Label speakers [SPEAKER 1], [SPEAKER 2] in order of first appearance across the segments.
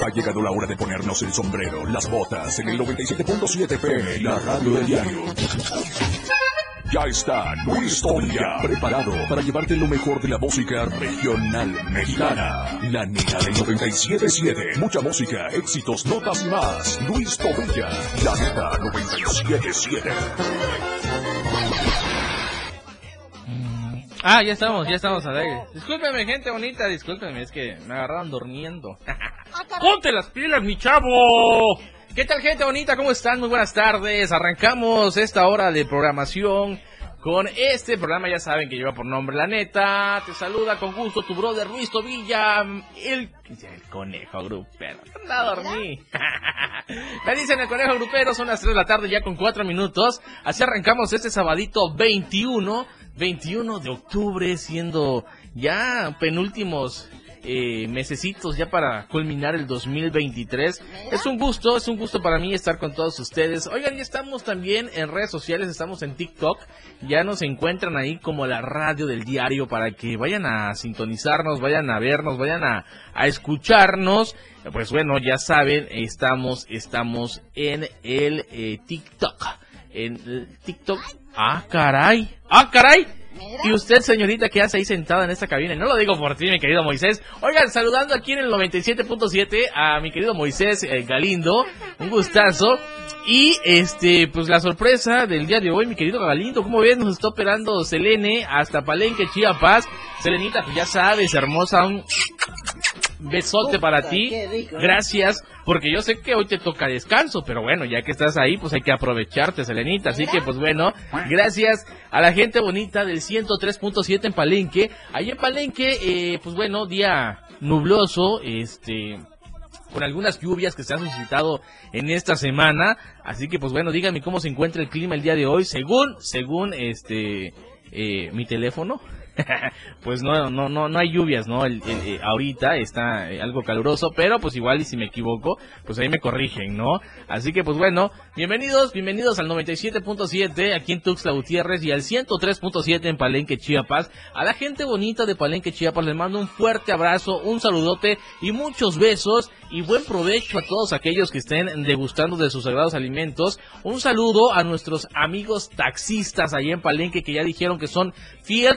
[SPEAKER 1] Ha llegado la hora de ponernos el sombrero, las botas, en el 97.7 PM, la radio del diario. Ya está Luis Tobilla, preparado para llevarte lo mejor de la música regional mexicana. La nena del 97.7. Mucha música, éxitos, notas y más. Luis Tobilla, la neta 97.7.
[SPEAKER 2] Ah, ya estamos, ya estamos al aire. Discúlpeme, gente bonita, discúlpeme, es que me agarraron durmiendo. ¡Ponte las pilas, mi chavo! ¿Qué tal, gente bonita? ¿Cómo están? Muy buenas tardes. Arrancamos esta hora de programación con este programa. Ya saben que lleva por nombre La Neta. Te saluda con gusto tu brother Luis Tobilla, el, el conejo grupero. Anda a dormir. Me dicen el conejo grupero, son las 3 de la tarde ya con 4 minutos. Así arrancamos este sabadito 21 21 de octubre, siendo ya penúltimos eh, mesecitos ya para culminar el 2023. Es un gusto, es un gusto para mí estar con todos ustedes. Oigan, ya estamos también en redes sociales, estamos en TikTok. Ya nos encuentran ahí como la radio del diario para que vayan a sintonizarnos, vayan a vernos, vayan a, a escucharnos. Pues bueno, ya saben, estamos, estamos en el eh, TikTok. En el TikTok. Ah, caray. Ah, caray. Y usted, señorita, que hace ahí sentada en esta cabina, no lo digo por ti, mi querido Moisés. Oigan, saludando aquí en el 97.7 a mi querido Moisés eh, Galindo, un gustazo. Y este, pues la sorpresa del día de hoy, mi querido Galindo, como ves, nos está operando Selene hasta Palenque, Chiapas. Selenita, pues ya sabes, hermosa, besote para ti. Gracias, porque yo sé que hoy te toca descanso, pero bueno, ya que estás ahí, pues hay que aprovecharte, Selenita. Así que, pues bueno, gracias a la gente bonita del 103.7 en Palenque. Ahí en Palenque, eh, pues bueno, día nubloso, este con algunas lluvias que se han suscitado en esta semana. Así que pues bueno, díganme cómo se encuentra el clima el día de hoy, según, según este eh, mi teléfono. pues no, no, no, no hay lluvias, ¿no? Eh, ahorita está eh, algo caluroso, pero pues igual y si me equivoco, pues ahí me corrigen, ¿no? Así que pues bueno, bienvenidos, bienvenidos al 97.7 aquí en Tuxtla Gutiérrez y al 103.7 en Palenque, Chiapas. A la gente bonita de Palenque, Chiapas les mando un fuerte abrazo, un saludote y muchos besos y buen provecho a todos aquellos que estén degustando de sus sagrados alimentos. Un saludo a nuestros amigos taxistas allá en Palenque que ya dijeron que son fiel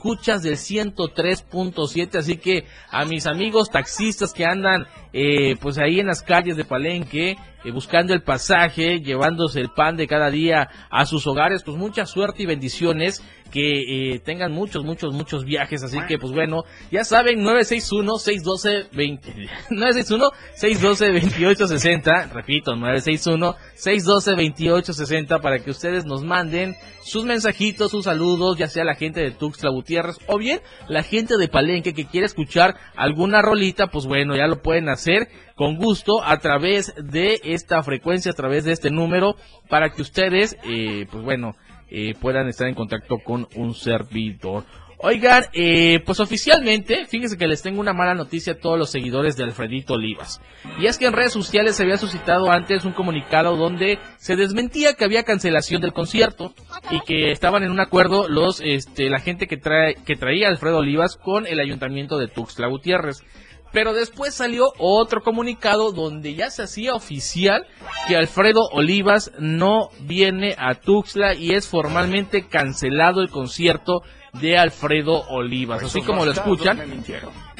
[SPEAKER 2] radioescuchas del 103.7, así que a mis amigos taxistas que andan eh, pues ahí en las calles de Palenque, eh, buscando el pasaje, llevándose el pan de cada día a sus hogares, pues mucha suerte y bendiciones, que eh, tengan muchos, muchos, muchos viajes, así que pues bueno, ya saben, 961-612-20, 961-612-2860, repito, 961-612-2860 para que ustedes nos manden sus mensajitos, sus saludos, ya sea la gente de Tuxtla Gutiérrez o bien la gente de Palenque que quiere escuchar alguna rolita, pues bueno, ya lo pueden hacer con gusto a través de esta frecuencia, a través de este número, para que ustedes, eh, pues bueno, eh, puedan estar en contacto con un servidor. Oigan, eh, pues oficialmente, fíjense que les tengo una mala noticia a todos los seguidores de Alfredito Olivas. Y es que en redes sociales se había suscitado antes un comunicado donde se desmentía que había cancelación del concierto y que estaban en un acuerdo los, este, la gente que trae, que traía Alfredo Olivas con el ayuntamiento de Tuxtla Gutiérrez. Pero después salió otro comunicado donde ya se hacía oficial que Alfredo Olivas no viene a Tuxtla y es formalmente cancelado el concierto de Alfredo Olivas. Así como lo escuchan.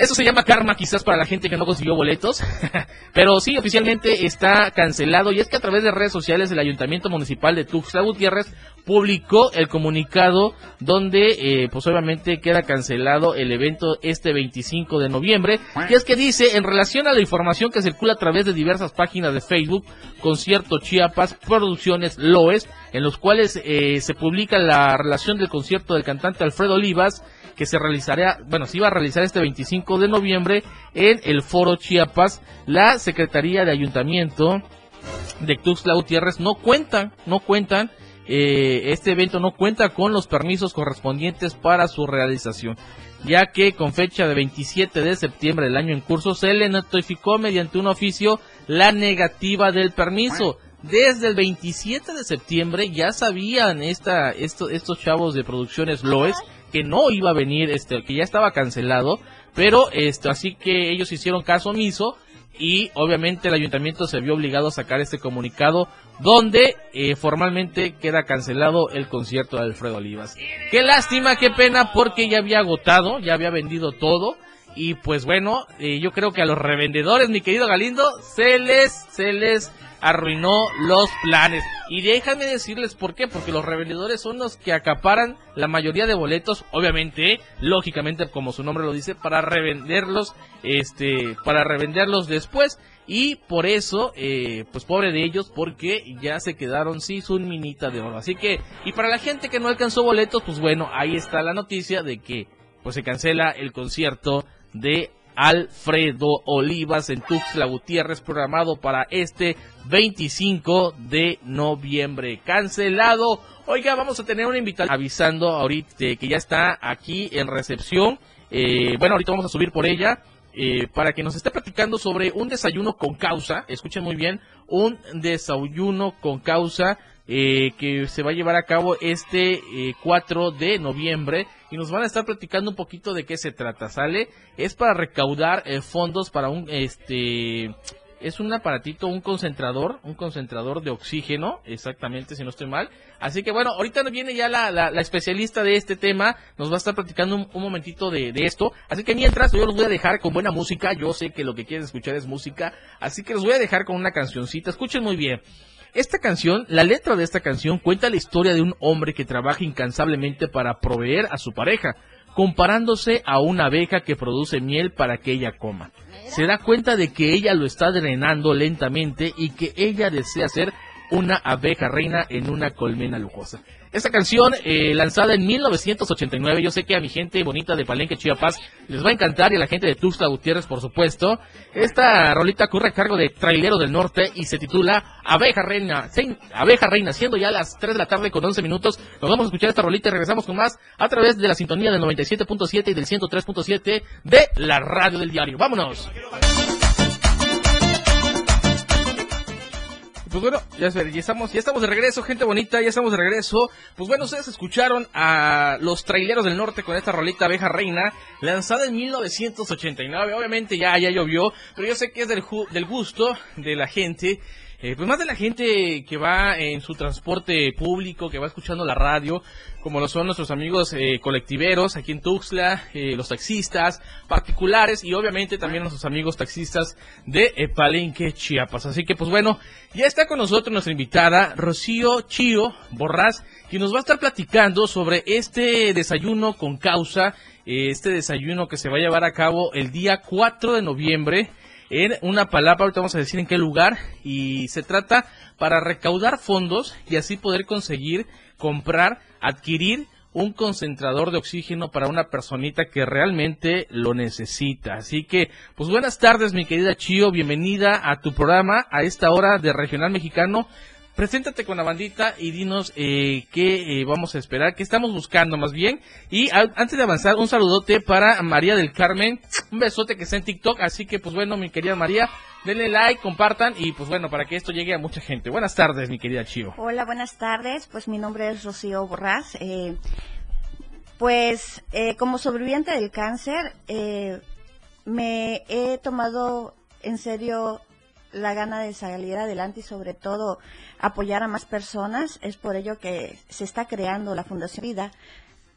[SPEAKER 2] Eso se llama karma quizás para la gente que no consiguió boletos. Pero sí, oficialmente está cancelado. Y es que a través de redes sociales el Ayuntamiento Municipal de Tuxtla Gutiérrez publicó el comunicado donde eh, pues obviamente queda cancelado el evento este 25 de noviembre y es que dice en relación a la información que circula a través de diversas páginas de Facebook concierto Chiapas Producciones Loes en los cuales eh, se publica la relación del concierto del cantante Alfredo Olivas que se realizará, bueno, se iba a realizar este 25 de noviembre en el Foro Chiapas, la Secretaría de Ayuntamiento de Tuxtla Gutiérrez no cuentan, no cuentan eh, este evento no cuenta con los permisos correspondientes para su realización, ya que con fecha de 27 de septiembre del año en curso se le notificó mediante un oficio la negativa del permiso. Desde el 27 de septiembre ya sabían esta, esto, estos chavos de producciones Loes que no iba a venir, este, que ya estaba cancelado, pero esto, así que ellos hicieron caso omiso y obviamente el ayuntamiento se vio obligado a sacar este comunicado donde eh, formalmente queda cancelado el concierto de Alfredo Olivas. Qué lástima, qué pena, porque ya había agotado, ya había vendido todo. Y pues bueno, eh, yo creo que a los revendedores, mi querido Galindo, se les, se les arruinó los planes. Y déjame decirles por qué, porque los revendedores son los que acaparan la mayoría de boletos, obviamente, lógicamente como su nombre lo dice, para revenderlos, este, para revenderlos después. Y por eso, eh, pues pobre de ellos, porque ya se quedaron sin su minita de oro. Así que, y para la gente que no alcanzó boletos, pues bueno, ahí está la noticia de que pues se cancela el concierto de Alfredo Olivas en Tuxtla Gutiérrez programado para este 25 de noviembre. Cancelado. Oiga, vamos a tener una invitación avisando ahorita que ya está aquí en recepción. Eh, bueno, ahorita vamos a subir por ella. Eh, para que nos esté platicando sobre un desayuno con causa, escuchen muy bien, un desayuno con causa eh, que se va a llevar a cabo este 4 de noviembre y nos van a estar platicando un poquito de qué se trata, ¿sale? Es para recaudar eh, fondos para un, este, es un aparatito, un concentrador, un concentrador de oxígeno, exactamente, si no estoy mal. Así que bueno, ahorita viene ya la, la, especialista de este tema, nos va a estar platicando un, momentito de, de, esto. Así que mientras yo los voy a dejar con buena música, yo sé que lo que quieren escuchar es música, así que los voy a dejar con una cancioncita, escuchen muy bien. Esta canción, la letra de esta canción cuenta la historia de un hombre que trabaja incansablemente para proveer a su pareja, comparándose a una abeja que produce miel para que ella coma. Se da cuenta de que ella lo está drenando lentamente y que ella desea ser una abeja reina en una colmena lujosa. Esta canción, eh, lanzada en 1989, yo sé que a mi gente bonita de Palenque, Chiapas, les va a encantar y a la gente de Tuxtla Gutiérrez, por supuesto. Esta rolita corre a cargo de Trailero del Norte y se titula Abeja Reina, Abeja Reina, siendo ya las 3 de la tarde con 11 minutos. Nos vamos a escuchar esta rolita y regresamos con más a través de la sintonía del 97.7 y del 103.7 de la radio del diario. ¡Vámonos! Pues bueno, ya, estamos, ya estamos de regreso, gente bonita, ya estamos de regreso. Pues bueno, ustedes escucharon a los traileros del norte con esta rolita Abeja Reina, lanzada en 1989. Obviamente ya, ya llovió, pero yo sé que es del, del gusto de la gente eh, pues más de la gente que va en su transporte público, que va escuchando la radio, como lo son nuestros amigos eh, colectiveros aquí en Tuxtla, eh, los taxistas particulares y obviamente también nuestros amigos taxistas de Palenque, Chiapas. Así que pues bueno, ya está con nosotros nuestra invitada Rocío Chío Borrás, que nos va a estar platicando sobre este desayuno con causa, este desayuno que se va a llevar a cabo el día 4 de noviembre en una palabra, ahorita vamos a decir en qué lugar, y se trata para recaudar fondos y así poder conseguir comprar, adquirir un concentrador de oxígeno para una personita que realmente lo necesita. Así que, pues buenas tardes, mi querida Chio, bienvenida a tu programa a esta hora de Regional Mexicano. Preséntate con la bandita y dinos eh, qué eh, vamos a esperar, qué estamos buscando más bien. Y antes de avanzar, un saludote para María del Carmen, un besote que está en TikTok. Así que, pues bueno, mi querida María, denle like, compartan y pues bueno, para que esto llegue a mucha gente. Buenas tardes, mi querida Chio.
[SPEAKER 3] Hola, buenas tardes. Pues mi nombre es Rocío Borrás. Eh, pues como sobreviviente del cáncer, me he tomado en serio la gana de salir adelante y sobre todo apoyar a más personas. Es por ello que se está creando la Fundación Vida.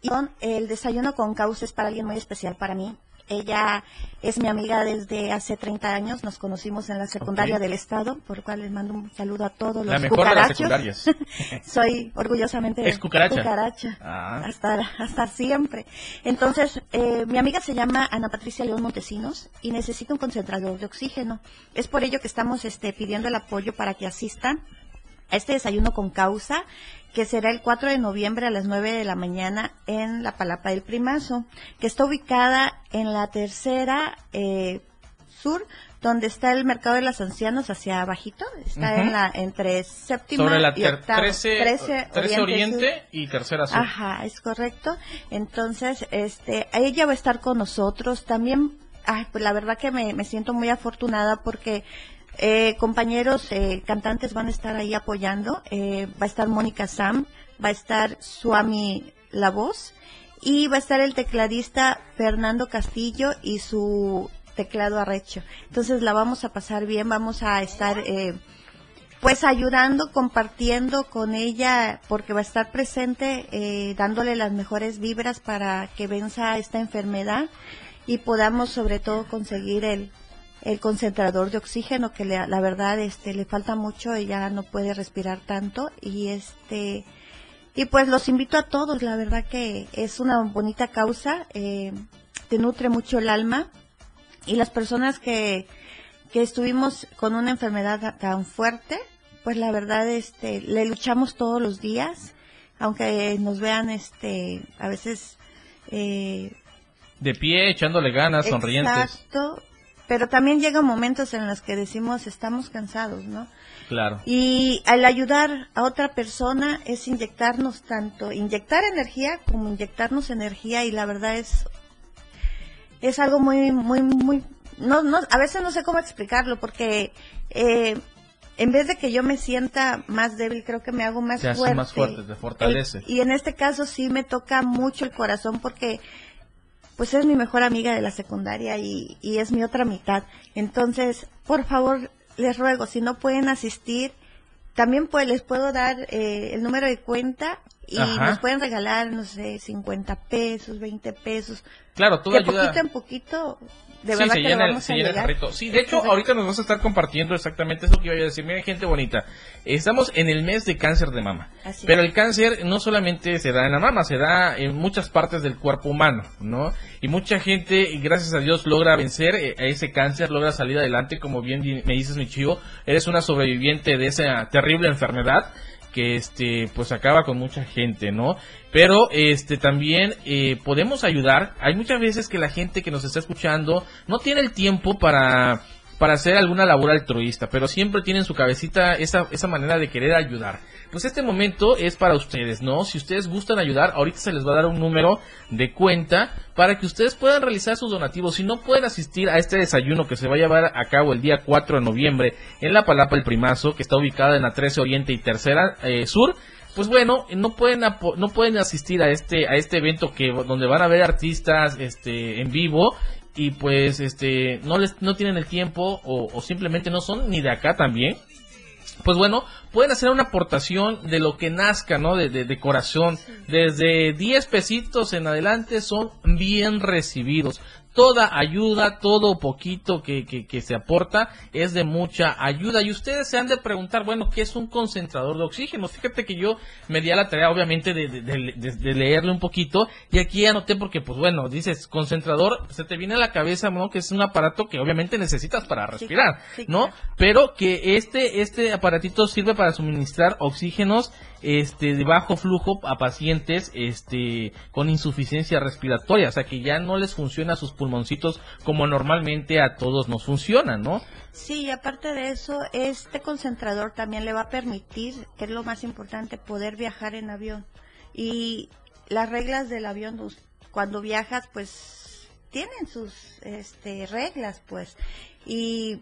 [SPEAKER 3] Y el desayuno con causa es para alguien muy especial para mí. Ella es mi amiga desde hace 30 años, nos conocimos en la secundaria del estado, por lo cual les mando un saludo a todos los
[SPEAKER 2] mejor de las secundarias.
[SPEAKER 3] Soy orgullosamente
[SPEAKER 2] ¿Es cucaracha?
[SPEAKER 3] cucaracha ah. hasta, hasta siempre. Entonces, eh, mi amiga se llama Ana Patricia León Montesinos y necesita un concentrador de oxígeno. Es por ello que estamos este, pidiendo el apoyo para que asistan a este desayuno con causa que será el 4 de noviembre a las 9 de la mañana en la Palapa del Primazo, que está ubicada en la tercera eh, sur, donde está el mercado de los ancianos hacia abajito, está en la entre séptima
[SPEAKER 2] Sobre la
[SPEAKER 3] y octava,
[SPEAKER 2] 13, oriente, y tercera sur.
[SPEAKER 3] Ajá, es correcto. Entonces, este, ella va a estar con nosotros también. Ay, pues la verdad que me, me siento muy afortunada porque eh, compañeros eh, cantantes van a estar ahí apoyando. Eh, va a estar Mónica Sam, va a estar Suami La Voz y va a estar el tecladista Fernando Castillo y su teclado arrecho. Entonces la vamos a pasar bien, vamos a estar eh, pues ayudando, compartiendo con ella, porque va a estar presente, eh, dándole las mejores vibras para que venza esta enfermedad y podamos sobre todo conseguir el, el concentrador de oxígeno que le, la verdad este le falta mucho ella no puede respirar tanto. Y este y pues los invito a todos. La verdad que es una bonita causa eh, te nutre mucho el alma. Y las personas que que estuvimos con una enfermedad tan fuerte pues la verdad este le luchamos todos los días. Aunque nos vean este a veces eh,
[SPEAKER 2] de pie echándole ganas sonrientes.
[SPEAKER 3] Exacto pero también llegan momentos en los que decimos estamos cansados no
[SPEAKER 2] claro
[SPEAKER 3] y al ayudar a otra persona es inyectarnos tanto inyectar energía como inyectarnos energía y la verdad es es algo muy muy muy no no a veces no sé cómo explicarlo porque eh, en vez de que yo me sienta más débil, creo que me hago más
[SPEAKER 2] te
[SPEAKER 3] fuerte.
[SPEAKER 2] más fuerte, te fortalece.
[SPEAKER 3] y en este caso sí me toca mucho el corazón porque pues es mi mejor amiga de la secundaria y, y es mi otra mitad. Entonces, por favor, les ruego, si no pueden asistir, también pues les puedo dar eh, el número de cuenta y
[SPEAKER 2] Ajá.
[SPEAKER 3] nos pueden regalar, no sé, 50 pesos, 20 pesos.
[SPEAKER 2] Claro, todo
[SPEAKER 3] de
[SPEAKER 2] ayuda.
[SPEAKER 3] poquito en poquito, de
[SPEAKER 2] sí,
[SPEAKER 3] verdad
[SPEAKER 2] se
[SPEAKER 3] que lo
[SPEAKER 2] llena, el,
[SPEAKER 3] vamos
[SPEAKER 2] se
[SPEAKER 3] a
[SPEAKER 2] llena el carrito. Sí, de hecho, ahorita nos vas a estar compartiendo exactamente eso que iba a decir. Miren, gente bonita, estamos en el mes de cáncer de mama.
[SPEAKER 3] Así
[SPEAKER 2] pero
[SPEAKER 3] es.
[SPEAKER 2] el cáncer no solamente se da en la mama, se da en muchas partes del cuerpo humano, ¿no? Y mucha gente, gracias a Dios, logra vencer eh, a ese cáncer, logra salir adelante. Como bien me dices, mi chivo, eres una sobreviviente de esa terrible enfermedad que este pues acaba con mucha gente, ¿no? Pero este también eh, podemos ayudar. Hay muchas veces que la gente que nos está escuchando no tiene el tiempo para para hacer alguna labor altruista, pero siempre tiene en su cabecita esa, esa manera de querer ayudar. Pues este momento es para ustedes, ¿no? Si ustedes gustan ayudar, ahorita se les va a dar un número de cuenta para que ustedes puedan realizar sus donativos. Si no pueden asistir a este desayuno que se va a llevar a cabo el día 4 de noviembre en la Palapa El Primazo, que está ubicada en la 13 Oriente y Tercera eh, Sur, pues bueno, no pueden no pueden asistir a este a este evento que donde van a ver artistas este en vivo y pues este no les no tienen el tiempo o, o simplemente no son ni de acá también pues bueno, pueden hacer una aportación de lo que nazca, ¿no? De, de- de corazón. Desde 10 pesitos en adelante son bien recibidos. Toda ayuda, todo poquito que, que, que se aporta es de mucha ayuda. Y ustedes se han de preguntar, bueno, ¿qué es un concentrador de oxígeno? Fíjate que yo me di a la tarea, obviamente, de, de- de- de- leerle un poquito. Y aquí anoté porque, pues bueno, dices concentrador, se te viene a la cabeza, ¿no? Que es un aparato que obviamente necesitas para respirar, ¿no? pero que este este aparatito sirve para suministrar oxígenos este de bajo flujo a pacientes este con insuficiencia respiratoria, o sea que ya no les funciona sus pulmoncitos como normalmente a todos nos funcionan, ¿no?
[SPEAKER 3] Sí, y aparte de eso, este concentrador también le va a permitir, que es lo más importante, poder viajar en avión. Y las reglas del avión, cuando viajas, pues tienen sus este, reglas, pues. Y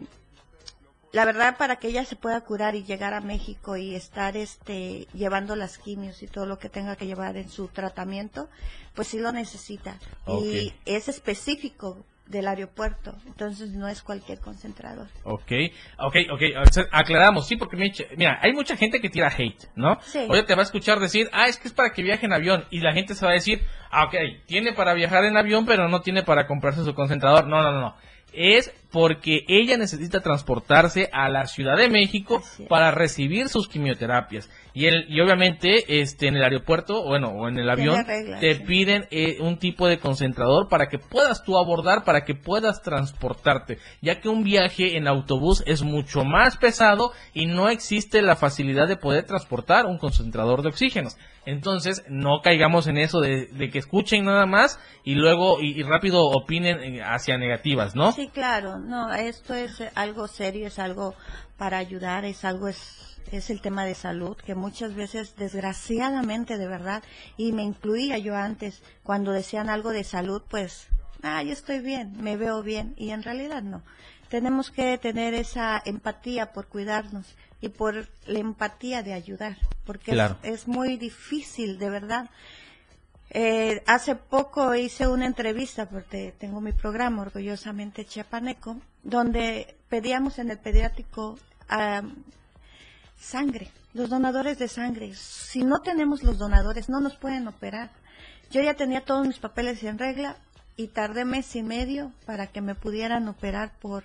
[SPEAKER 3] la verdad, para que ella se pueda curar y llegar a México y estar este, llevando las quimios y todo lo que tenga que llevar en su tratamiento, pues sí lo necesita. Y es específico del aeropuerto, entonces no es cualquier concentrador.
[SPEAKER 2] Ok, ok, ok, o sea, aclaramos, sí, porque me- mira, hay mucha gente que tira hate, ¿no?
[SPEAKER 3] Sí.
[SPEAKER 2] Oye, te va a escuchar decir, ah, es que es para que viaje en avión, y la gente se va a decir, ah, ok, tiene para viajar en avión, pero no tiene para comprarse su concentrador. No, no, no, no. Es porque ella necesita transportarse a la Ciudad de México para recibir sus quimioterapias. Y, el, y obviamente, este, en el aeropuerto, bueno, o en el avión, te
[SPEAKER 3] sí.
[SPEAKER 2] piden eh, un tipo de concentrador para que puedas tú abordar, para que puedas transportarte, ya que un viaje en autobús es mucho más pesado y no existe la facilidad de poder transportar un concentrador de oxígenos. Entonces, no caigamos en eso de, de que escuchen nada más y luego y, y rápido opinen eh, hacia negativas, ¿no?
[SPEAKER 3] Sí, claro, no, esto es algo serio, es algo para ayudar, es algo, es, es el tema de salud, que muchas veces, desgraciadamente, de verdad, y me incluía yo antes, cuando decían algo de salud, pues, ah, yo estoy bien, me veo bien, y en realidad no. Tenemos que tener esa empatía por cuidarnos y por la empatía de ayudar, porque es, muy difícil, de verdad. Eh, hace poco hice una entrevista, porque tengo mi programa Orgullosamente Chiapaneco, donde pedíamos en el pediátrico sangre, los donadores de sangre. Si no tenemos los donadores, no nos pueden operar. Yo ya tenía todos mis papeles en regla y tardé mes y medio para que me pudieran operar por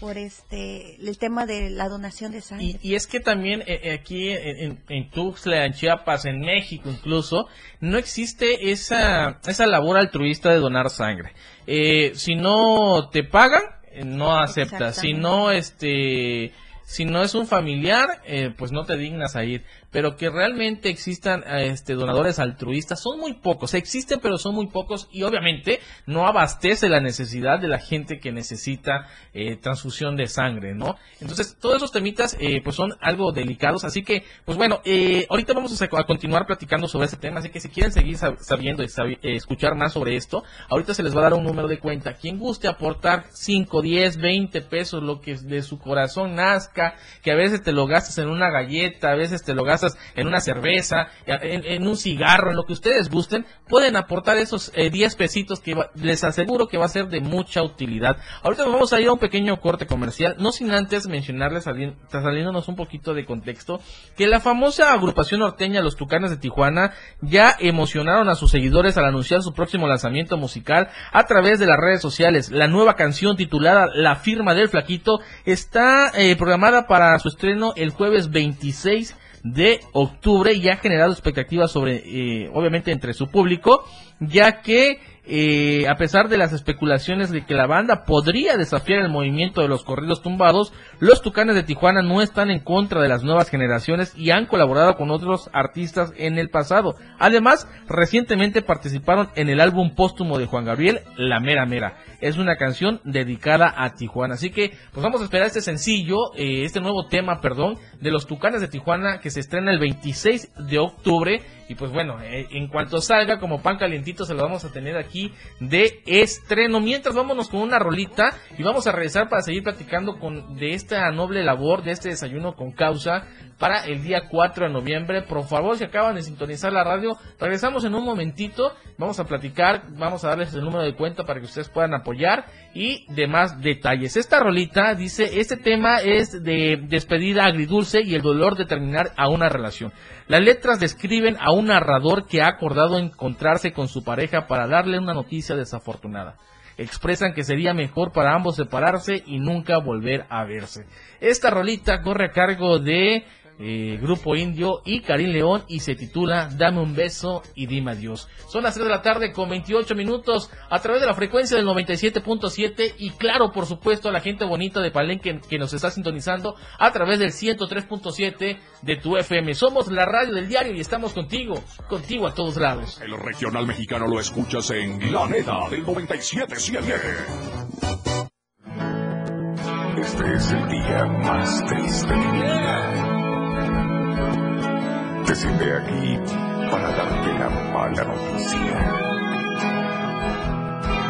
[SPEAKER 3] por este el tema de la donación de sangre.
[SPEAKER 2] Y, es que también eh, eh, aquí en, en, Tuxtla, en Chiapas, en México incluso, no existe esa, esa labor altruista de donar sangre. Eh, si no te pagan, no aceptas. Si no, este si no es un familiar, eh, pues no te dignas a ir. Pero que realmente existan este, donadores altruistas son muy pocos. Existen, pero son muy pocos y obviamente no abastece la necesidad de la gente que necesita eh, transfusión de sangre, ¿no? Entonces, todos esos temitas eh, pues son algo delicados. Así que, pues bueno, ahorita vamos a, continuar platicando sobre este tema. Así que si quieren seguir sabiendo y escuchar más sobre esto, ahorita se les va a dar un número de cuenta. Quien guste aportar 5, 10, 20 pesos, lo que de su corazón nazca que a veces te lo gastas en una galleta, a veces te lo gastas en una cerveza, en, un cigarro, en lo que ustedes gusten, pueden aportar esos 10 eh, pesitos que les aseguro que va a ser de mucha utilidad. Ahorita vamos a ir a un pequeño corte comercial, no sin antes mencionarles, saliéndonos un poquito de contexto, que la famosa agrupación norteña Los Tucanes de Tijuana ya emocionaron a sus seguidores al anunciar su próximo lanzamiento musical a través de las redes sociales. La nueva canción titulada La firma del flaquito está eh, programada para su estreno el jueves 26 de octubre y ha generado expectativas sobre, eh, obviamente, entre su público, ya que eh, a pesar de las especulaciones de que la banda podría desafiar el movimiento de los corridos tumbados, los Tucanes de Tijuana no están en contra de las nuevas generaciones y han colaborado con otros artistas en el pasado. Además, recientemente participaron en el álbum póstumo de Juan Gabriel, La Mera Mera. Es una canción dedicada a Tijuana. Así que, pues vamos a esperar este sencillo, eh, este nuevo tema, perdón, de los Tucanes de Tijuana que se estrena el 26 de octubre. Y pues bueno, eh, en cuanto salga como pan calientito se lo vamos a tener aquí de estreno. Mientras vámonos con una rolita y vamos a regresar para seguir platicando con de esta noble labor, de este desayuno con causa para el día 4 de noviembre. Por favor, si acaban de sintonizar la radio, regresamos en un momentito. Vamos a platicar, vamos a darles el número de cuenta para que ustedes puedan apoyar y demás detalles. Esta rolita dice, este tema es de despedida agridulce y el dolor de terminar a una relación. Las letras describen a un narrador que ha acordado encontrarse con su pareja para darle una noticia desafortunada expresan que sería mejor para ambos separarse y nunca volver a verse. Esta rolita corre a cargo de eh, Grupo Indio y Karim León y se titula Dame un beso y dime adiós. Son las 3 de la tarde con 28 minutos a través de la frecuencia del 97.7 y claro, por supuesto, a la gente bonita de Palenque que nos está sintonizando a través del 103.7 de tu FM. Somos la radio del diario y estamos contigo, contigo a todos lados.
[SPEAKER 1] El regional mexicano lo escuchas en La Neta del 97.7. Este es el día más triste aquí para darte la mala noticia.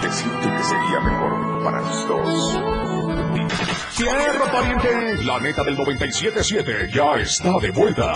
[SPEAKER 1] Decirte que sería mejor para los dos. ¡Cierro, pariente! La neta del 97.7 ya está de vuelta.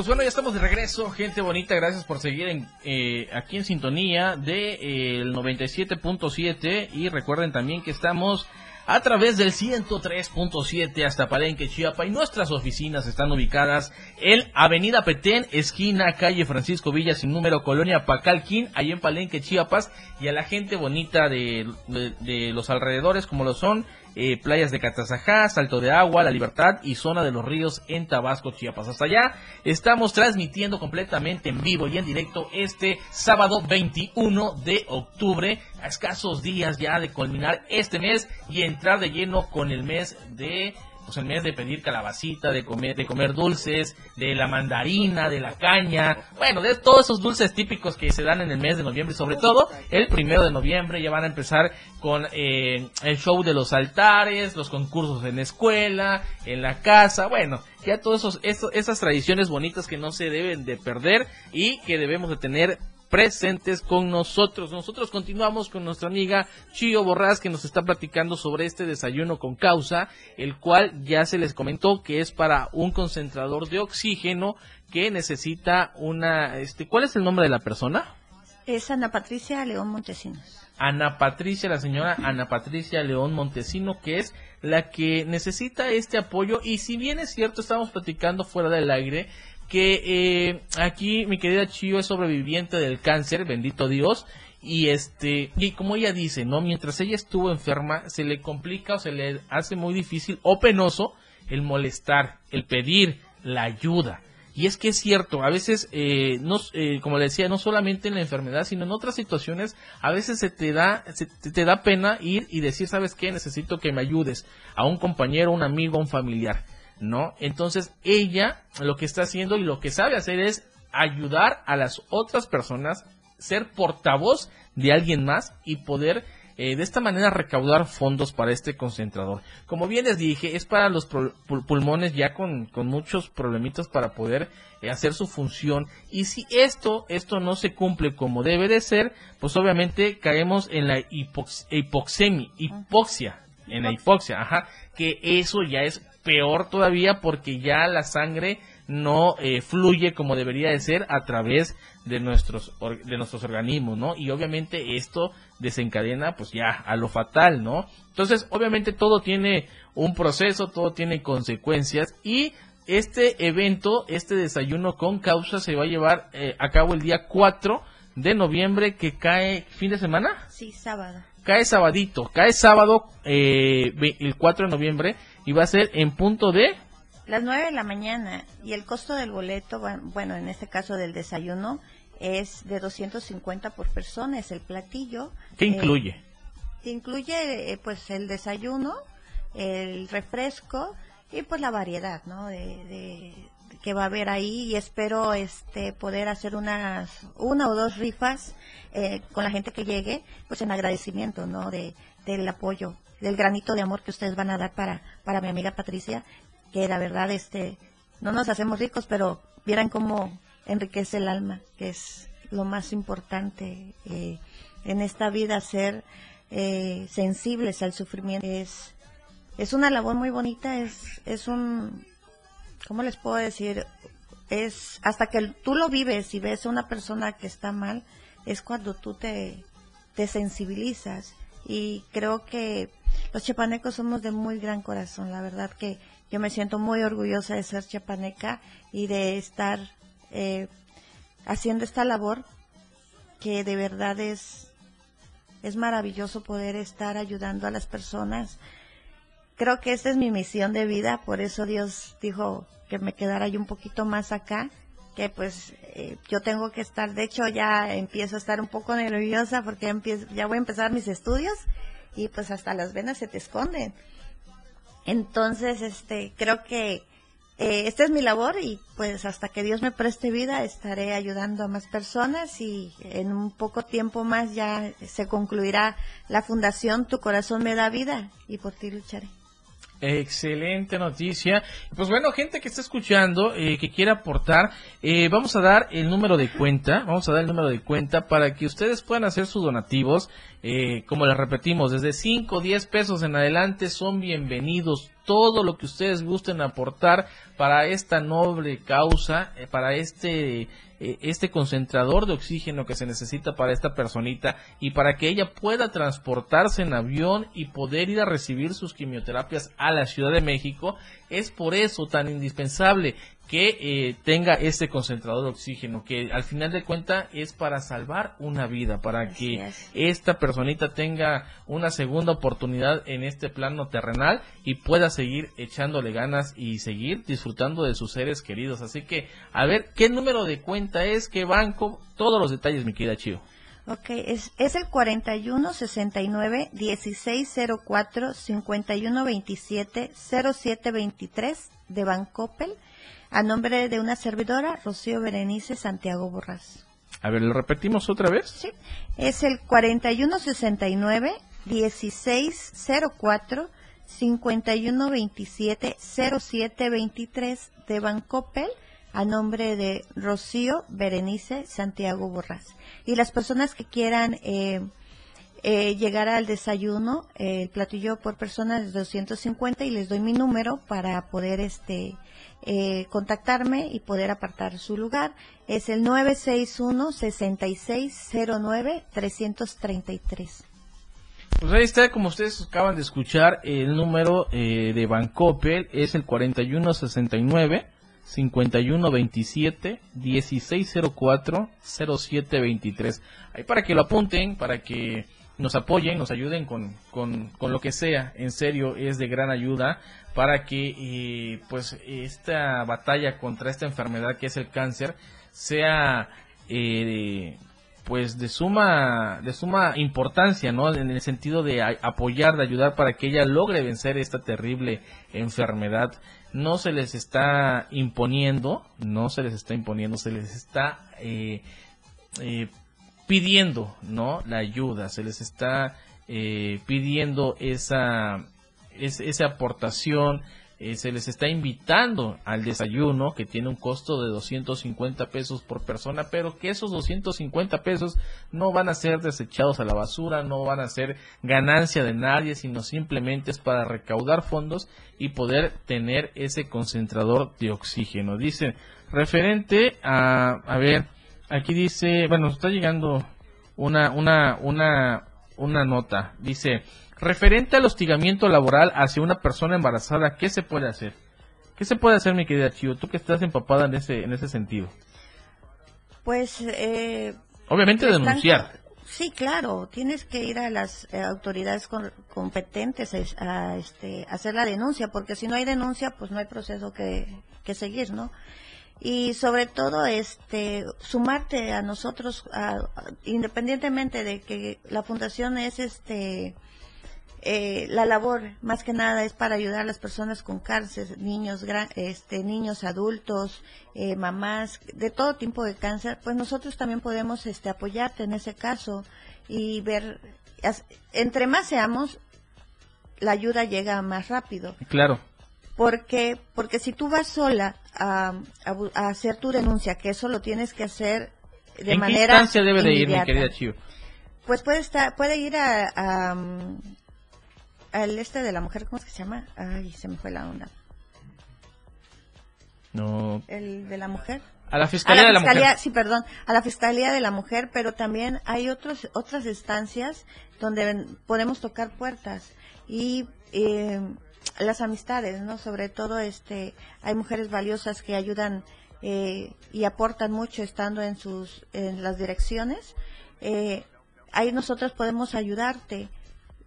[SPEAKER 2] Pues bueno, ya estamos de regreso, gente bonita, gracias por seguir en, eh, aquí en sintonía de eh, el 97.7 y recuerden también que estamos a través del 103.7 hasta Palenque, Chiapa y nuestras oficinas están ubicadas en Avenida Petén, esquina calle Francisco Villa sin número, Colonia Pacalquín, ahí en Palenque, Chiapas y a la gente bonita de, de los alrededores como lo son eh, playas de Catazajá, Salto de Agua, La Libertad y Zona de los Ríos en Tabasco, Chiapas. Hasta allá estamos transmitiendo completamente en vivo y en directo este sábado 21 de octubre, a escasos días ya de culminar este mes y entrar de lleno con el mes de pues el mes de pedir calabacita, de comer, de comer dulces, de la mandarina, de la caña, bueno, de todos esos dulces típicos que se dan en el mes de noviembre, sobre todo el primero de noviembre ya van a empezar con eh, el show de los altares, los concursos en escuela, en la casa, bueno, ya todas esas tradiciones bonitas que no se deben de perder y que debemos de tener presentes con nosotros. Nosotros continuamos con nuestra amiga Chio Borrás que nos está platicando sobre este desayuno con causa, el cual ya se les comentó que es para un concentrador de oxígeno que necesita una, este, ¿cuál es el nombre de la persona?
[SPEAKER 3] Es Ana Patricia León Montesinos.
[SPEAKER 2] Ana Patricia, la señora Ana Patricia León Montesino, que es la que necesita este apoyo y si bien es cierto, estamos platicando fuera del aire, que eh, aquí mi querida Chio es sobreviviente del cáncer, bendito Dios, y este y como ella dice, no, mientras ella estuvo enferma se le complica o se le hace muy difícil o penoso el molestar, el pedir la ayuda. Y es que es cierto, a veces, eh, no, eh, como le decía, no solamente en la enfermedad, sino en otras situaciones, a veces se te da, se te da pena ir y decir, ¿sabes qué? Necesito que me ayudes a un compañero, un amigo, un familiar. ¿No? Entonces ella lo que está haciendo y lo que sabe hacer es ayudar a las otras personas, ser portavoz de alguien más y poder eh, de esta manera recaudar fondos para este concentrador. Como bien les dije, es para los pulmones ya con, muchos problemitas para poder eh, hacer su función. Y si esto, esto no se cumple como debe de ser, pues obviamente caemos en la hipoxemia, hipoxia, en la hipoxia, ajá, que eso ya es peor todavía porque ya la sangre no eh, fluye como debería de ser a través de nuestros de nuestros organismos, ¿no? Y obviamente esto desencadena pues ya a lo fatal, ¿no? Entonces, obviamente todo tiene un proceso, todo tiene consecuencias y este evento, este desayuno con causa se va a llevar eh, a cabo el día 4 de noviembre que cae fin de semana?
[SPEAKER 3] Sí, sábado.
[SPEAKER 2] Cae sabadito, cae sábado eh, el 4 de noviembre y va a ser en punto de...
[SPEAKER 3] Las 9 de la mañana y el costo del boleto, bueno, en este caso del desayuno, es de 250 por persona, es el platillo.
[SPEAKER 2] ¿Qué eh, incluye?
[SPEAKER 3] incluye eh, pues el desayuno, el refresco y pues la variedad, ¿no? De, que va a haber ahí y espero este poder hacer unas una o dos rifas eh, con la gente que llegue, pues en agradecimiento, ¿no? De, del apoyo del granito de amor que ustedes van a dar para, para mi amiga Patricia, que la verdad, este, no nos hacemos ricos, pero vieran cómo enriquece el alma, que es lo más importante eh, en esta vida, ser eh, sensibles al sufrimiento. Es, es una labor muy bonita, es, es un, ¿cómo les puedo decir? Es hasta que tú lo vives y ves a una persona que está mal, es cuando tú te, te sensibilizas. Y creo que los chapanecos somos de muy gran corazón, la verdad que yo me siento muy orgullosa de ser chapaneca y de estar eh, haciendo esta labor que de verdad es, es maravilloso poder estar ayudando a las personas. Creo que esta es mi misión de vida, por eso Dios dijo que me quedara yo un poquito más acá, que pues eh, yo tengo que estar, de hecho ya empiezo a estar un poco nerviosa porque ya voy a empezar mis estudios y pues hasta las venas se te esconden. Entonces, este, creo que eh, esta es mi labor y pues hasta que Dios me preste vida estaré ayudando a más personas y en un poco tiempo más ya se concluirá la fundación Tu Corazón me da vida y por ti lucharé.
[SPEAKER 2] Excelente noticia. Pues bueno, gente que está escuchando, eh, que quiera aportar, eh, vamos a dar el número de cuenta, vamos a dar el número de cuenta para que ustedes puedan hacer sus donativos. Eh, como les repetimos, desde 5 o 10 pesos en adelante son bienvenidos. Todo lo que ustedes gusten aportar para esta noble causa, para este eh, este concentrador de oxígeno que se necesita para esta personita y para que ella pueda transportarse en avión y poder ir a recibir sus quimioterapias a la Ciudad de México. Es por eso tan indispensable que eh, tenga este concentrador de oxígeno, que al final de cuentas es para salvar una vida, para que esta personita tenga una segunda oportunidad en este plano terrenal y pueda seguir echándole ganas y seguir disfrutando de sus seres queridos. Así que, a ver, ¿qué número de cuenta es? ¿Qué banco? Todos los detalles, mi querida Chio.
[SPEAKER 3] Ok, es, es el 4169-1604-5127-0723 de Bancoppel, a nombre de una servidora, Rocío Berenice Santiago Borras.
[SPEAKER 2] A ver, ¿lo repetimos otra vez?
[SPEAKER 3] Sí, es el 4169-1604-5127-0723 de Bancoppel, a nombre de Rocío Berenice Santiago Borras. Y las personas que quieran eh, eh, llegar al desayuno, eh, el platillo por persona es 250 y les doy mi número para poder este eh, contactarme y poder apartar su lugar. Es el 961-6609-333.
[SPEAKER 2] Pues ahí está, como ustedes acaban de escuchar, el número eh, de Bancoppel es el 4169 5127 1604 0723. Ahí para que lo apunten, para que nos apoyen, nos ayuden con, con, con lo que sea. En serio, es de gran ayuda para que eh, pues esta batalla contra esta enfermedad que es el cáncer sea eh, pues de suma de suma importancia no en el sentido de apoyar de ayudar para que ella logre vencer esta terrible enfermedad no se les está imponiendo no se les está imponiendo se les está eh, eh, pidiendo no la ayuda se les está eh, pidiendo esa es- esa aportación eh, se les está invitando al desayuno que tiene un costo de 250 pesos por persona, pero que esos 250 pesos no van a ser desechados a la basura, no van a ser ganancia de nadie, sino simplemente es para recaudar fondos y poder tener ese concentrador de oxígeno. Dice, referente a, a ver, aquí dice, bueno, está llegando una, una, una, una nota. Dice, referente al hostigamiento laboral hacia una persona embarazada, ¿qué se puede hacer? ¿Qué se puede hacer, mi querida Chio? Tú que estás empapada en ese, en ese sentido.
[SPEAKER 3] Pues eh,
[SPEAKER 2] Obviamente denunciar.
[SPEAKER 3] Sí, claro, tienes que ir a las eh, autoridades con- competentes es- a, este, hacer la denuncia, porque si no hay denuncia, pues no hay proceso que, que seguir, ¿no? Y sobre todo, este, sumarte a nosotros, a- independientemente de que la fundación es, este, eh, la labor más que nada es para ayudar a las personas con cáncer, niños, este, niños adultos, eh, mamás, de todo tipo de cáncer, pues nosotros también podemos este, apoyarte en ese caso y ver, entre más seamos, la ayuda llega más rápido.
[SPEAKER 2] Claro.
[SPEAKER 3] Porque, porque si tú vas sola a, a bu- a hacer tu denuncia, que eso lo tienes que hacer de
[SPEAKER 2] ¿En qué
[SPEAKER 3] manera
[SPEAKER 2] instancia debe de ir, mi querida Chio?
[SPEAKER 3] Pues puede estar, puede ir a, a, al este de la mujer, ¿cómo es que se llama? Ay, se me fue la onda.
[SPEAKER 2] No.
[SPEAKER 3] El de la mujer.
[SPEAKER 2] A la
[SPEAKER 3] A
[SPEAKER 2] Fiscalía
[SPEAKER 3] la
[SPEAKER 2] de la
[SPEAKER 3] fiscalía,
[SPEAKER 2] Mujer.
[SPEAKER 3] sí, perdón, a la fiscalía de la mujer, pero también hay otros otras instancias donde podemos tocar puertas y eh, las amistades, ¿no? Sobre todo, este, hay mujeres valiosas que ayudan eh, y aportan mucho estando en sus en las direcciones. Eh, ahí nosotros podemos ayudarte.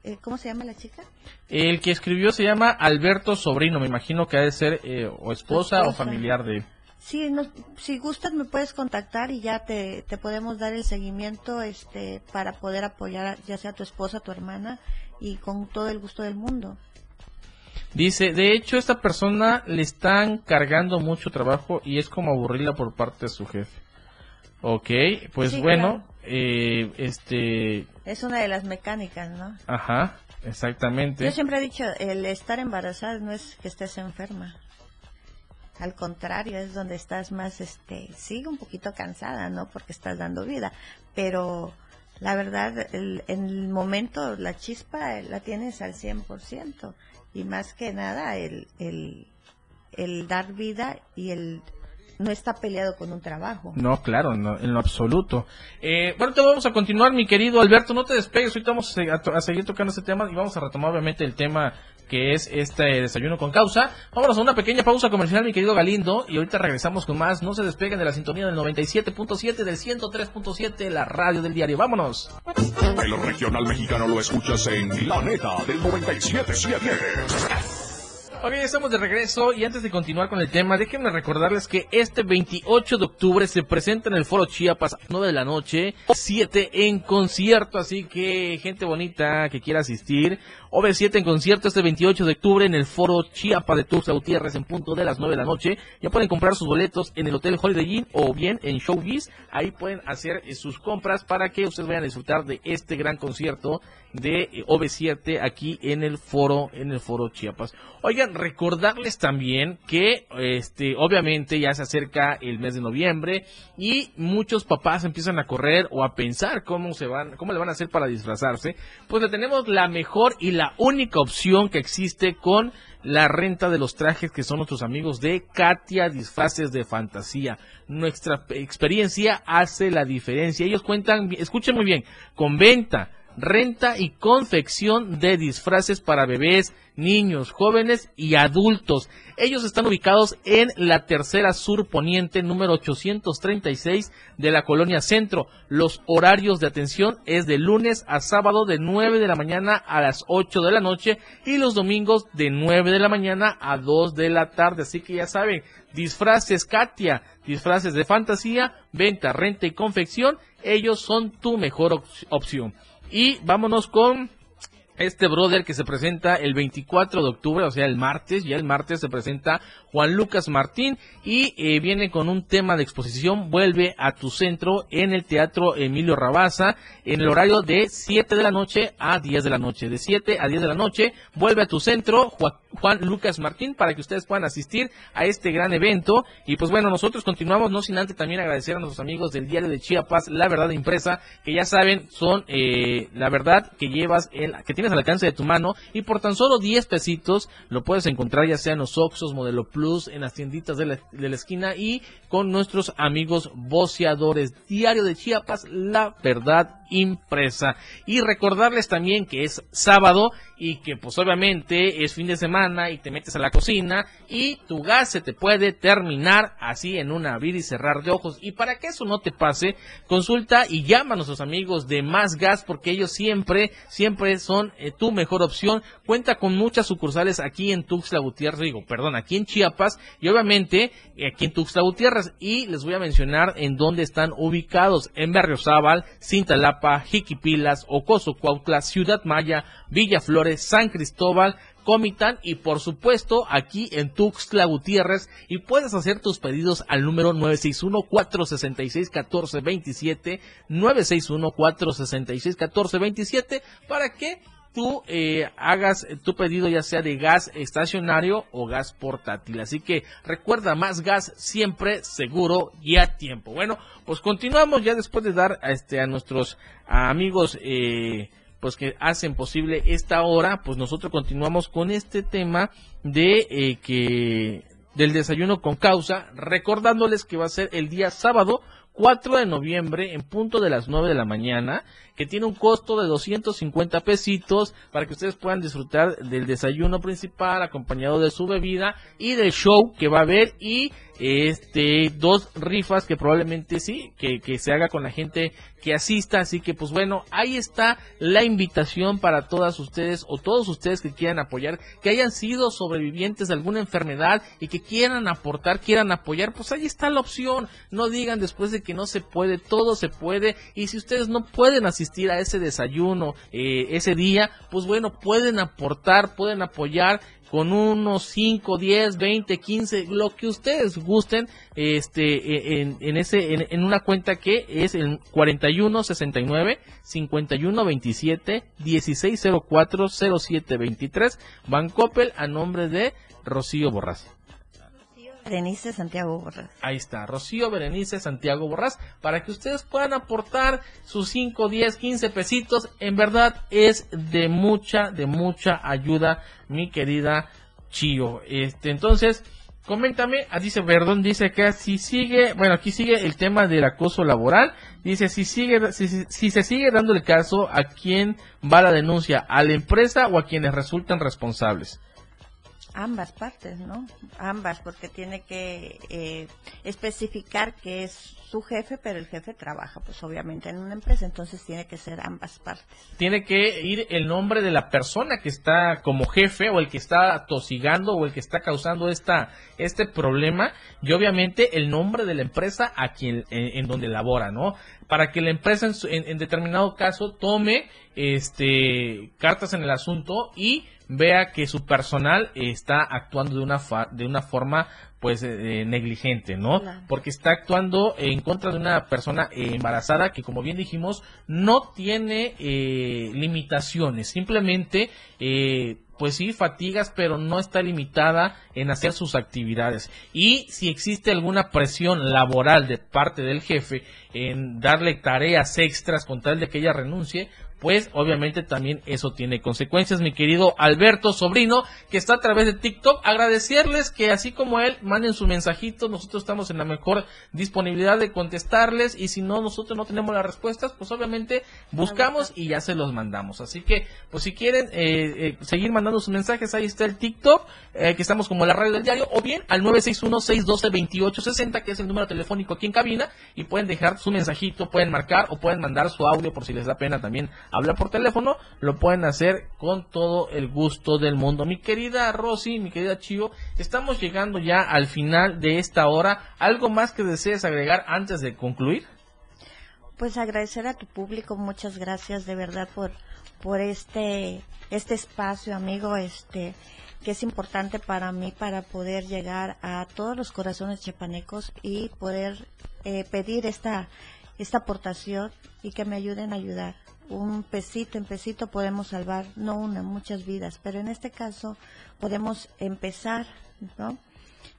[SPEAKER 3] Eh, ¿Cómo se llama la chica?
[SPEAKER 2] El que escribió se llama Alberto Sobrino, me imagino que ha de ser eh, o esposa o familiar de él.
[SPEAKER 3] Sí, nos- si gustas me puedes contactar y ya te, te podemos dar el seguimiento este para poder apoyar ya sea a tu esposa, tu hermana y con todo el gusto del mundo.
[SPEAKER 2] Dice, de hecho, esta persona le están cargando mucho trabajo y es como aburrirla por parte de su jefe. Ok, pues
[SPEAKER 3] Sí,
[SPEAKER 2] bueno, eh, este,
[SPEAKER 3] Es una de las mecánicas, ¿no?
[SPEAKER 2] ajá, exactamente.
[SPEAKER 3] Yo siempre he dicho, el estar embarazada no es que estés enferma. Al contrario, es donde estás más, este, sí, un poquito cansada, ¿no? Porque estás dando vida. Pero la verdad, el- en el momento, la chispa eh, la tienes al 100%. Y más que nada, el, el, el dar vida y el no está peleado con un trabajo.
[SPEAKER 2] No, claro, no, en lo absoluto. Eh, bueno, te vamos a continuar, mi querido Alberto, no te despegues, ahorita vamos a, seguir tocando este tema y vamos a retomar obviamente el tema que es este desayuno con causa. Vámonos a una pequeña pausa comercial, mi querido Galindo, y ahorita regresamos con más. No se despeguen de la sintonía del 97.7, del 103.7, la radio del diario. Vámonos.
[SPEAKER 1] El regional mexicano lo escuchas en La Neta del 97.7.
[SPEAKER 2] Ok, estamos de regreso y antes de continuar con el tema, déjenme recordarles que este 28 de octubre se presenta en el Foro Chiapas a 9 de la noche, 7 en concierto, así que gente bonita que quiera asistir, OV7 en concierto este 28 de octubre en el Foro Chiapas de Tuxtla Gutiérrez en punto de las 9 de la noche. Ya pueden comprar sus boletos en el Hotel Holiday Inn o bien en Showbiz, ahí pueden hacer eh, sus compras para que ustedes vayan a disfrutar de este gran concierto de eh, OV7 aquí en el foro, en el foro Chiapas. Oigan, recordarles también que, este, obviamente ya se acerca el mes de noviembre y muchos papás empiezan a correr o a pensar cómo se van, cómo le van a hacer para disfrazarse. Pues le tenemos la mejor y la única opción que existe con la renta de los trajes que son nuestros amigos de Katia Disfraces de Fantasía. Nuestra experiencia hace la diferencia. Ellos cuentan, escuchen muy bien, con venta renta y confección de disfraces para bebés, niños, jóvenes y adultos. Ellos están ubicados en la tercera sur poniente número 836 de la colonia centro. Los horarios de atención es de lunes a sábado de 9 de la mañana a las 8 de la noche y los domingos de 9 de la mañana a 2 de la tarde. Así que ya saben, disfraces Katia, disfraces de fantasía, venta, renta y confección, ellos son tu mejor opción. Y vámonos con este brother que se presenta el 24 de octubre, o sea, el martes, ya el martes se presenta Juan Lucas Martín y eh, viene con un tema de exposición, vuelve a tu centro en el Teatro Emilio Rabaza en el horario de 7 de la noche a 10 de la noche, de 7 a 10 de la noche, vuelve a tu centro Juan Lucas Martín para que ustedes puedan asistir a este gran evento y pues bueno, nosotros continuamos, no sin antes también agradecer a nuestros amigos del diario de Chiapas, La Verdad Impresa, que ya saben, son eh, la verdad que llevas, el, que al alcance de tu mano y por tan solo 10 pesitos lo puedes encontrar ya sea en los Oxos, Modelo Plus, en las tienditas de la, de la esquina y con nuestros amigos boceadores. Diario de Chiapas, la verdad impresa. Y recordarles también que es sábado y que pues obviamente es fin de semana y te metes a la cocina y tu gas se te puede terminar así en un abrir y cerrar de ojos. Y para que eso no te pase, consulta y llama a nuestros amigos de Más Gas porque ellos siempre, siempre son eh, tu mejor opción. Cuenta con muchas sucursales aquí en Tuxtla Gutiérrez, digo, perdón, aquí en Chiapas y obviamente aquí en Tuxtla Gutiérrez. Y les voy a mencionar en dónde están ubicados. En Berriozábal, Cintalapa, Jiquipilas, Ocoso, Cuautla, Ciudad Maya, Villa Flores, San Cristóbal, Comitán y por supuesto aquí en Tuxtla Gutiérrez. Y puedes hacer tus pedidos al número 961-466-1427, 961-466-1427 para que tú eh, hagas tu pedido ya sea de gas estacionario o gas portátil. Así que recuerda más gas siempre seguro y a tiempo. Bueno, pues continuamos ya después de dar a, este, a nuestros amigos eh, pues que hacen posible esta hora, pues nosotros continuamos con este tema de eh, que del desayuno con causa, recordándoles que va a ser el día sábado 4 de noviembre en punto de las 9 de la mañana que tiene un costo de 250 pesitos para que ustedes puedan disfrutar del desayuno principal acompañado de su bebida y del show que va a haber y este dos rifas que probablemente sí, que, que se haga con la gente que asista, así que pues bueno, ahí está la invitación para todas ustedes o todos ustedes que quieran apoyar, que hayan sido sobrevivientes de alguna enfermedad y que quieran aportar, quieran apoyar, pues ahí está la opción, no digan después de que no se puede, todo se puede. Y si ustedes no pueden asistir a ese desayuno eh, ese día, pues bueno, pueden aportar, pueden apoyar con unos 5, 10, 20, 15, lo que ustedes gusten, este, e, en, en ese, en, en, una cuenta que es el 4169 5127 1604 0723 Bancopel a nombre de Rocío Borras.
[SPEAKER 3] Berenice Santiago Borras.
[SPEAKER 2] Ahí está, Rocío Berenice Santiago Borras, para que ustedes puedan aportar sus 5, 10, 15 pesitos. En verdad es de mucha, de mucha ayuda, mi querida Chio. Este, entonces, coméntame, ah, dice, perdón, dice que si sigue, bueno, aquí sigue el tema del acoso laboral. Dice, si sigue, si, si se sigue dando el caso, ¿a quién va la denuncia? ¿A la empresa o a quienes resultan responsables?
[SPEAKER 3] Ambas partes, ¿no? Ambas, porque tiene que eh, especificar que es su jefe, pero el jefe trabaja, pues obviamente en una empresa, entonces tiene que ser ambas partes.
[SPEAKER 2] Tiene que ir el nombre de la persona que está como jefe o el que está tosigando o el que está causando esta este problema y obviamente el nombre de la empresa a quien en, donde labora, ¿no? Para que la empresa en, en determinado caso tome este cartas en el asunto y vea que su personal está actuando de una de una forma pues eh, eh, negligente, ¿no? Porque está actuando en contra de una persona embarazada que como bien dijimos no tiene eh, limitaciones, simplemente pues sí, fatigas, pero no está limitada en hacer sus actividades. Y si existe alguna presión laboral de parte del jefe en darle tareas extras con tal de que ella renuncie, pues obviamente también eso tiene consecuencias. Mi querido Alberto Sobrino, que está a través de TikTok, agradecerles que así como él, manden su mensajito, nosotros estamos en la mejor disponibilidad de contestarles y si no, nosotros no tenemos las respuestas, pues obviamente buscamos y ya se los mandamos. Así que, pues si quieren eh, eh, seguir mandando sus mensajes, ahí está el TikTok, eh, que estamos como la radio del diario, o bien al 961-612-2860, que es el número telefónico aquí en cabina, y pueden dejar su mensajito, pueden marcar o pueden mandar su audio por si les da pena también hablar por teléfono, lo pueden hacer con todo el gusto del mundo. Mi querida Rosy, mi querida Chio, estamos llegando ya al final de esta hora. ¿Algo más que desees agregar antes de concluir?
[SPEAKER 3] Pues agradecer a tu público, muchas gracias de verdad por por este este espacio, amigo, este que es importante para mí para poder llegar a todos los corazones chapanecos y poder eh, pedir esta esta aportación y que me ayuden a ayudar un pesito en pesito podemos salvar, no una, muchas vidas, pero en este caso podemos empezar, ¿no?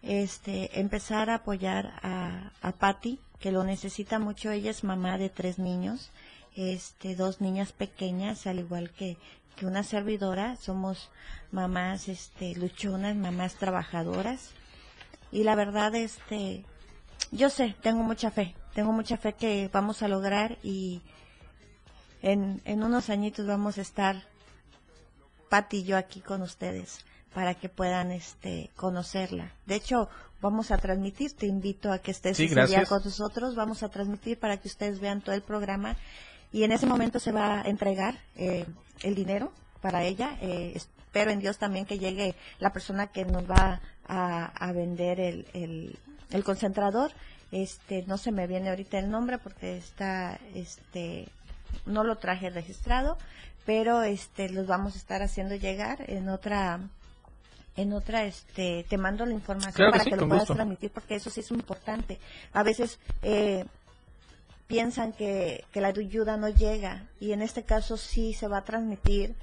[SPEAKER 3] Este, empezar a apoyar a, a Patty, que lo necesita mucho. Ella es mamá de tres niños, este, dos niñas pequeñas, al igual que, que una servidora. Somos mamás, este, luchonas, mamás trabajadoras. Y la verdad, este, yo sé, tengo mucha fe, tengo mucha fe que vamos a lograr y, en, en unos añitos vamos a estar Pati y yo aquí con ustedes para que puedan este conocerla. De hecho, vamos a transmitir, te invito a que estés ese día con nosotros, vamos a transmitir para que ustedes vean todo el programa y en ese momento se va a entregar eh, el dinero para ella. Eh, espero en Dios también que llegue la persona que nos va a, a vender el, el, el concentrador. Este, no se me viene ahorita el nombre porque está este no lo traje registrado, pero este los vamos a estar haciendo llegar en otra en otra este te mando la información para que, lo puedas transmitir porque eso sí es importante. A veces eh, piensan que, que la ayuda no llega y en este caso sí se va a transmitir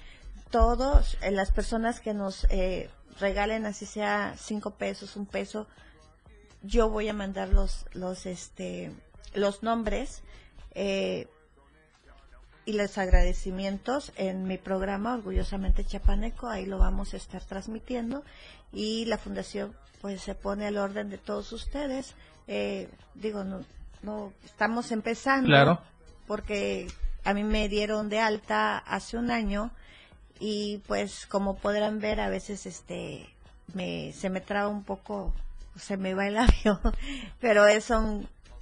[SPEAKER 3] todos eh, las personas que nos eh, regalen así sea cinco pesos un peso yo voy a mandar los los este los nombres eh, y los agradecimientos en mi programa Orgullosamente Chapaneco, ahí lo vamos a estar transmitiendo y la fundación pues se pone al orden de todos ustedes. Eh, digo, no, no estamos empezando
[SPEAKER 2] claro.
[SPEAKER 3] porque a mí me dieron de alta hace un año y pues como podrán ver a veces este me se me traba un poco se me va el avión pero es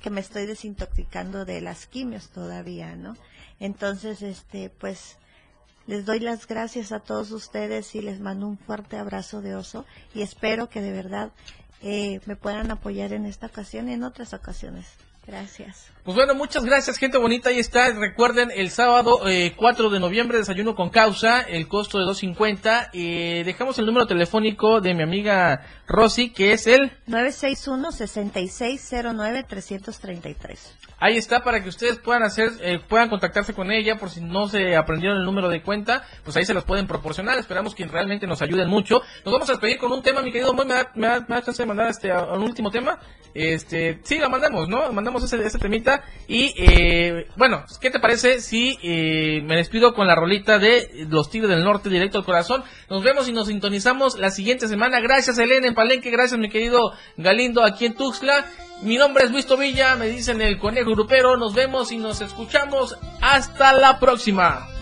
[SPEAKER 3] que me estoy desintoxicando de las quimios todavía no entonces, este, pues, les doy las gracias a todos ustedes y les mando un fuerte abrazo de oso y espero que de verdad eh, me puedan apoyar en esta ocasión y en otras ocasiones. Gracias.
[SPEAKER 2] Pues bueno, muchas gracias, gente bonita. Ahí está. Recuerden, el sábado 4 eh, de noviembre, desayuno con causa, el costo de 2.50. Eh, dejamos el número telefónico de mi amiga Rosy, que es el
[SPEAKER 3] 961-6609-333.
[SPEAKER 2] Ahí está para que ustedes puedan hacer, eh, puedan contactarse con ella por si no se aprendieron el número de cuenta, pues ahí se los pueden proporcionar. Esperamos que realmente nos ayuden mucho. Nos vamos a despedir con un tema, mi querido Moy, me da, me da, chance de mandar este, a, un último tema. Este, sí, la mandamos, ¿no? Mandamos ese, ese temita. Y, eh, bueno, ¿qué te parece si eh, me despido con la rolita de Los Tigres del Norte, directo al corazón? Nos vemos y nos sintonizamos la siguiente semana. Gracias, Elena, en Palenque. Gracias, mi querido Galindo, aquí en Tuxtla. Mi nombre es Luis Tobilla, me dicen el conejo grupero. Nos vemos y nos escuchamos. Hasta la próxima.